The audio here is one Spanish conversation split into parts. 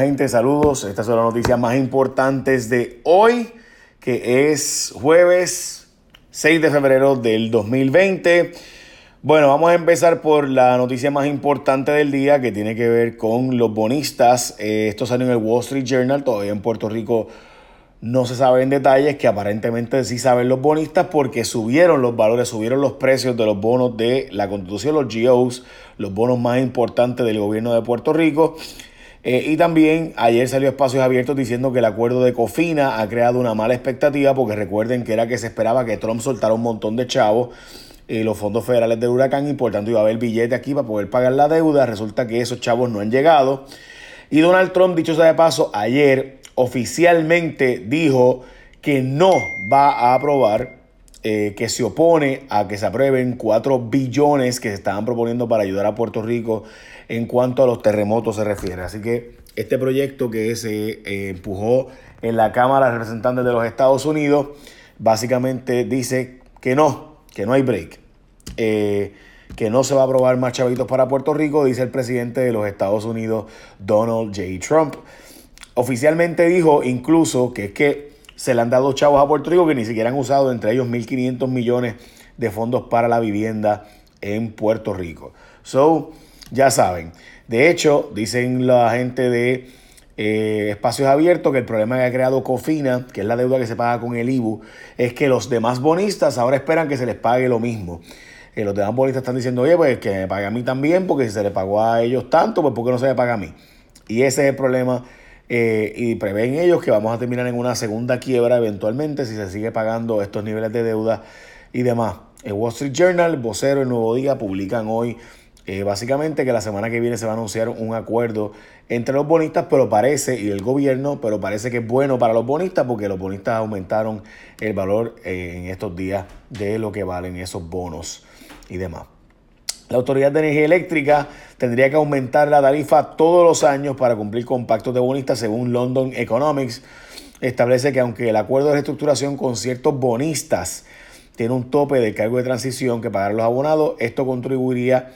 Gente, saludos. Estas son las noticias más importantes de hoy, que es jueves 6 de febrero del 2020. Bueno, vamos a empezar por la noticia más importante del día que tiene que ver con los bonistas. Eh, esto salió en el Wall Street Journal, todavía en Puerto Rico no se sabe en detalles, que aparentemente sí saben los bonistas porque subieron los valores, subieron los precios de los bonos de la Constitución, los GOs, los bonos más importantes del gobierno de Puerto Rico. Eh, y también ayer salió Espacios Abiertos diciendo que el acuerdo de Cofina ha creado una mala expectativa porque recuerden que era que se esperaba que Trump soltara un montón de chavos eh, los fondos federales del huracán y por tanto iba a haber billete aquí para poder pagar la deuda. Resulta que esos chavos no han llegado. Y Donald Trump, dicho sea de paso, ayer oficialmente dijo que no va a aprobar, eh, que se opone a que se aprueben 4 billones que se estaban proponiendo para ayudar a Puerto Rico en cuanto a los terremotos se refiere. Así que este proyecto que se eh, empujó en la Cámara de Representantes de los Estados Unidos, básicamente dice que no, que no hay break. Eh, que no se va a aprobar más chavitos para Puerto Rico, dice el presidente de los Estados Unidos, Donald J. Trump. Oficialmente dijo incluso que es que se le han dado chavos a Puerto Rico que ni siquiera han usado, entre ellos 1.500 millones de fondos para la vivienda en Puerto Rico. So, ya saben. De hecho, dicen la gente de eh, Espacios Abiertos que el problema que ha creado Cofina, que es la deuda que se paga con el IBU, es que los demás bonistas ahora esperan que se les pague lo mismo. Eh, los demás bonistas están diciendo, oye, pues que me pague a mí también, porque si se le pagó a ellos tanto, pues ¿por qué no se le paga a mí? Y ese es el problema. Eh, y prevén ellos que vamos a terminar en una segunda quiebra eventualmente si se sigue pagando estos niveles de deuda y demás. El Wall Street Journal, Vocero, El Nuevo Día publican hoy eh, básicamente que la semana que viene se va a anunciar un acuerdo entre los bonistas, pero parece, y el gobierno, pero parece que es bueno para los bonistas porque los bonistas aumentaron el valor eh, en estos días de lo que valen esos bonos y demás. La Autoridad de Energía Eléctrica tendría que aumentar la tarifa todos los años para cumplir con pactos de bonistas según London Economics. Establece que aunque el acuerdo de reestructuración con ciertos bonistas tiene un tope de cargo de transición que pagar los abonados, esto contribuiría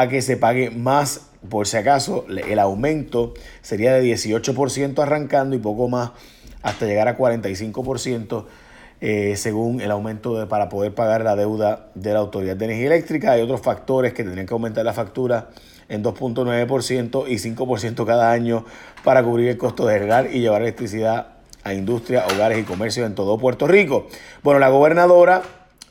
a que se pague más, por si acaso, el aumento sería de 18% arrancando y poco más hasta llegar a 45% eh, según el aumento para poder pagar la deuda de la Autoridad de Energía Eléctrica. Hay otros factores que tendrían que aumentar la factura en 2.9% y 5% cada año para cubrir el costo de regar y llevar electricidad a industria, hogares y comercios en todo Puerto Rico. Bueno, la gobernadora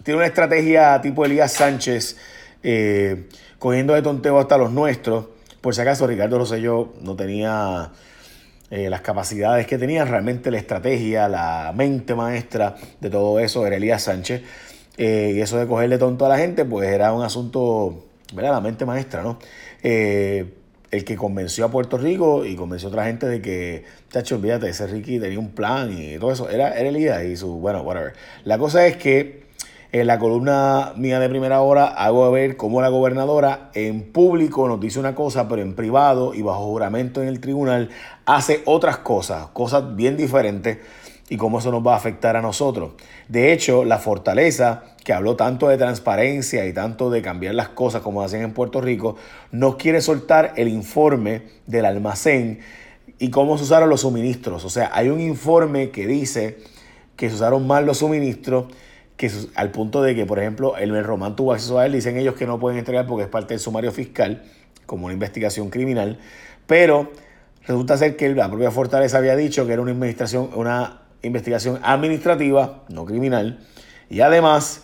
tiene una estrategia tipo Elías Sánchez. Eh, cogiendo de tonteo hasta los nuestros. Por si acaso, Ricardo Rosselló no tenía eh, las capacidades que tenía, realmente la estrategia, la mente maestra de todo eso era Elías Sánchez. Eh, y eso de cogerle tonto a la gente, pues era un asunto, ¿verdad? La mente maestra, ¿no? Eh, el que convenció a Puerto Rico y convenció a otra gente de que, chacho, olvídate, ese Ricky tenía un plan y todo eso. Era, era Elías y su, bueno, whatever. La cosa es que en la columna mía de primera hora hago ver cómo la gobernadora en público nos dice una cosa, pero en privado y bajo juramento en el tribunal hace otras cosas, cosas bien diferentes y cómo eso nos va a afectar a nosotros. De hecho, la fortaleza, que habló tanto de transparencia y tanto de cambiar las cosas como hacen en Puerto Rico, no quiere soltar el informe del almacén y cómo se usaron los suministros. O sea, hay un informe que dice que se usaron mal los suministros que al punto de que, por ejemplo, el Román tuvo acceso a él, dicen ellos que no pueden entregar porque es parte del sumario fiscal, como una investigación criminal, pero resulta ser que la propia Fortaleza había dicho que era una investigación, una investigación administrativa, no criminal, y además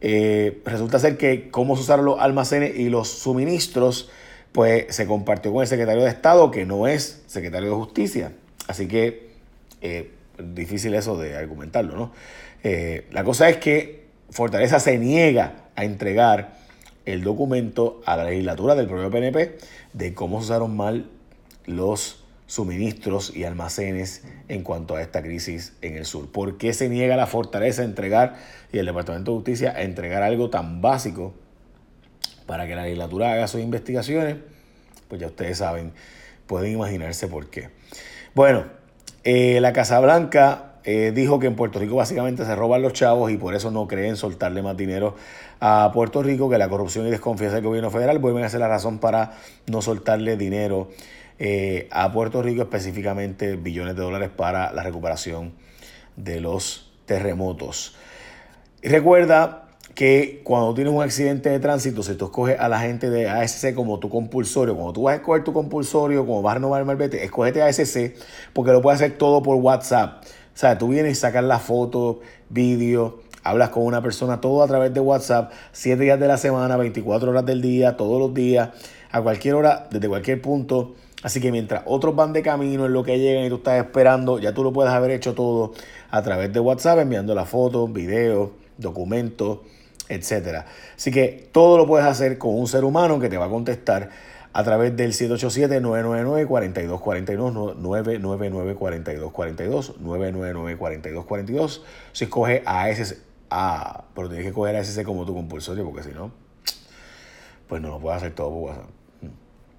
eh, resulta ser que cómo se usaron los almacenes y los suministros, pues se compartió con el secretario de Estado, que no es secretario de Justicia. Así que eh, difícil eso de argumentarlo, ¿no? Eh, la cosa es que Fortaleza se niega a entregar el documento a la legislatura del propio PNP de cómo se usaron mal los suministros y almacenes en cuanto a esta crisis en el sur. ¿Por qué se niega la fortaleza a entregar y el Departamento de Justicia a entregar algo tan básico para que la legislatura haga sus investigaciones? Pues ya ustedes saben, pueden imaginarse por qué. Bueno, eh, la Casa Blanca eh, dijo que en Puerto Rico básicamente se roban los chavos y por eso no creen soltarle más dinero a Puerto Rico, que la corrupción y desconfianza del gobierno federal vuelven a ser la razón para no soltarle dinero eh, a Puerto Rico, específicamente billones de dólares para la recuperación de los terremotos. Recuerda que cuando tienes un accidente de tránsito, si tú escoges a la gente de ASC como tu compulsorio, cuando tú vas a escoger tu compulsorio, como vas a renovar el malvete, escógete ASC porque lo puedes hacer todo por WhatsApp. O sea, tú vienes y sacas la foto, vídeo, hablas con una persona, todo a través de WhatsApp, 7 días de la semana, 24 horas del día, todos los días, a cualquier hora, desde cualquier punto. Así que mientras otros van de camino en lo que llegan y tú estás esperando, ya tú lo puedes haber hecho todo a través de WhatsApp, enviando la foto, video, documentos etcétera. Así que todo lo puedes hacer con un ser humano que te va a contestar a través del 787-999-4242, 999-4242, 999-4242. Si escoges a ese, a, pero tienes que coger a ese como tu compulsorio porque si no, pues no lo puedes hacer todo por WhatsApp.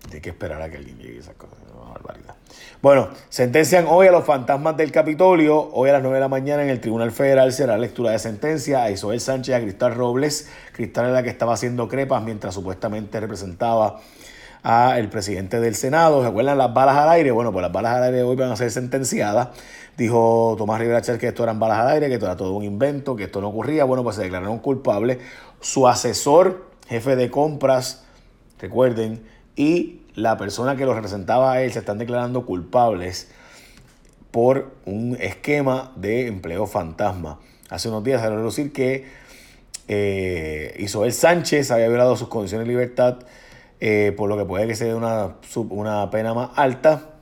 Tienes que esperar a que alguien llegue esas cosas. Una barbaridad. Bueno, sentencian hoy a los fantasmas del Capitolio. Hoy a las 9 de la mañana en el Tribunal Federal será lectura de sentencia a Isabel Sánchez y a Cristal Robles. Cristal es la que estaba haciendo crepas mientras supuestamente representaba a el presidente del Senado. ¿Se acuerdan las balas al aire? Bueno, pues las balas al aire hoy van a ser sentenciadas. Dijo Tomás Rivera Chávez que esto eran balas al aire, que esto era todo un invento, que esto no ocurría. Bueno, pues se declararon culpables. Su asesor, jefe de compras, recuerden, y la persona que lo representaba a él se están declarando culpables por un esquema de empleo fantasma. Hace unos días se a decir que eh, Isabel Sánchez había violado sus condiciones de libertad, eh, por lo que puede que sea una, una pena más alta.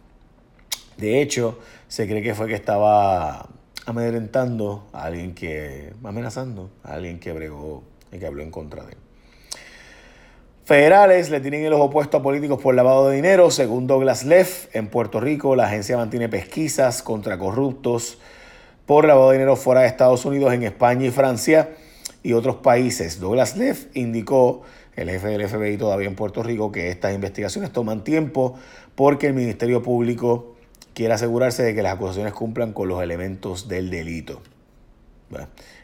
De hecho, se cree que fue que estaba amedrentando a alguien que, amenazando a alguien que bregó y que habló en contra de él. Federales le tienen el ojo puesto a políticos por lavado de dinero. Según Douglas Leff, en Puerto Rico la agencia mantiene pesquisas contra corruptos por lavado de dinero fuera de Estados Unidos, en España y Francia y otros países. Douglas Leff indicó, el jefe del FBI todavía en Puerto Rico, que estas investigaciones toman tiempo porque el Ministerio Público quiere asegurarse de que las acusaciones cumplan con los elementos del delito.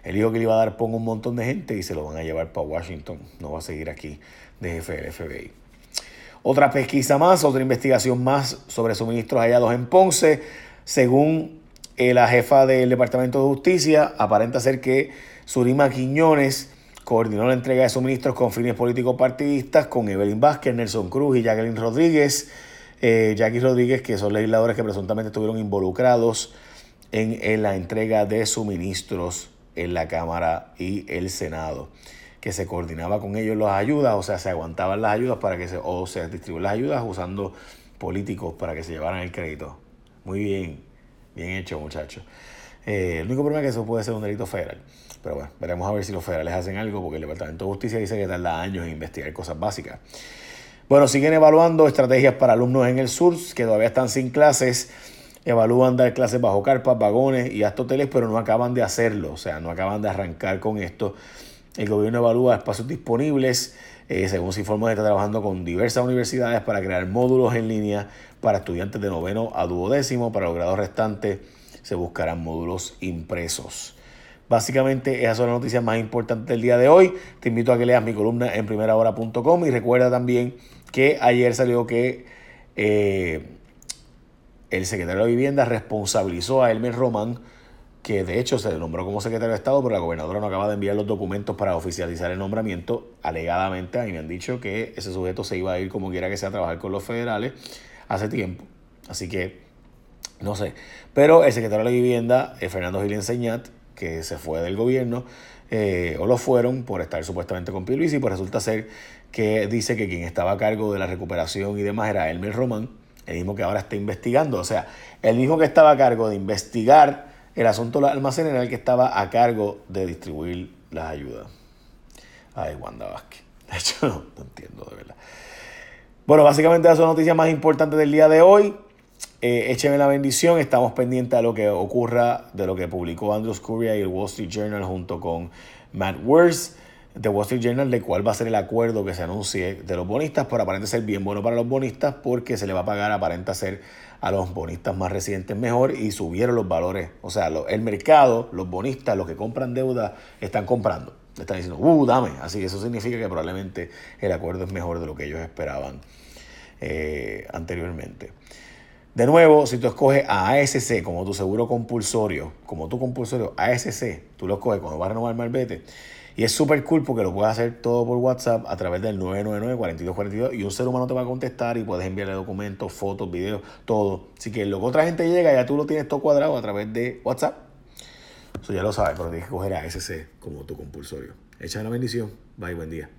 él dijo que le iba a dar pongo un montón de gente y se lo van a llevar para Washington. No va a seguir aquí de jefe del FBI. Otra pesquisa más, otra investigación más sobre suministros hallados en Ponce. Según eh, la jefa del Departamento de Justicia, aparenta ser que Surima Quiñones coordinó la entrega de suministros con fines políticos partidistas con Evelyn Vázquez, Nelson Cruz y Jacqueline Rodríguez. Eh, Jackie Rodríguez, que son legisladores que presuntamente estuvieron involucrados en, en la entrega de suministros en la Cámara y el Senado que se coordinaba con ellos las ayudas, o sea, se aguantaban las ayudas para que se, o se distribuían las ayudas usando políticos para que se llevaran el crédito. Muy bien, bien hecho, muchachos. Eh, el único problema es que eso puede ser un delito federal. Pero bueno, veremos a ver si los federales hacen algo, porque el Departamento de Justicia dice que tarda años en investigar cosas básicas. Bueno, siguen evaluando estrategias para alumnos en el sur que todavía están sin clases. Evalúan dar clases bajo carpas, vagones y hasta hoteles, pero no acaban de hacerlo. O sea, no acaban de arrancar con esto. El gobierno evalúa espacios disponibles. Eh, según se informa, está trabajando con diversas universidades para crear módulos en línea para estudiantes de noveno a duodécimo. Para los grados restantes se buscarán módulos impresos. Básicamente, esas son las noticias más importantes del día de hoy. Te invito a que leas mi columna en primerahora.com y recuerda también que ayer salió que eh, el secretario de Vivienda responsabilizó a Elmer Román que de hecho se nombró como secretario de Estado, pero la gobernadora no acaba de enviar los documentos para oficializar el nombramiento. Alegadamente, a mí me han dicho que ese sujeto se iba a ir como quiera que sea a trabajar con los federales hace tiempo. Así que, no sé. Pero el secretario de la Vivienda, eh, Fernando Gil Enseñat, que se fue del gobierno, eh, o lo fueron por estar supuestamente con y pues resulta ser que dice que quien estaba a cargo de la recuperación y demás era Elmer Román, el mismo que ahora está investigando. O sea, el mismo que estaba a cargo de investigar el asunto de los almacenes era el que estaba a cargo de distribuir las ayudas. Ay, Wanda Vázquez. De hecho, no, entiendo de verdad. Bueno, básicamente esas son las noticias más importantes del día de hoy. Eh, écheme la bendición. Estamos pendientes a lo que ocurra de lo que publicó Andrew Scurria y el Wall Street Journal junto con Matt Worth de Wall Street Journal de cuál va a ser el acuerdo que se anuncie de los bonistas, pero aparenta ser bien bueno para los bonistas porque se le va a pagar, aparenta ser a los bonistas más recientes mejor y subieron los valores. O sea, el mercado, los bonistas, los que compran deuda, están comprando. Están diciendo, uh, dame. Así que eso significa que probablemente el acuerdo es mejor de lo que ellos esperaban. eh, anteriormente. De nuevo, si tú escoges a ASC como tu seguro compulsorio, como tu compulsorio ASC, tú lo escoges cuando vas a renovar el malvete. Y es súper cool porque lo puedes hacer todo por WhatsApp a través del 999-4242 y un ser humano te va a contestar y puedes enviarle documentos, fotos, videos, todo. Así que lo que otra gente llega, ya tú lo tienes todo cuadrado a través de WhatsApp. Eso ya lo sabes, pero tienes que coger a ASC como tu compulsorio. Echa la bendición. Bye, buen día.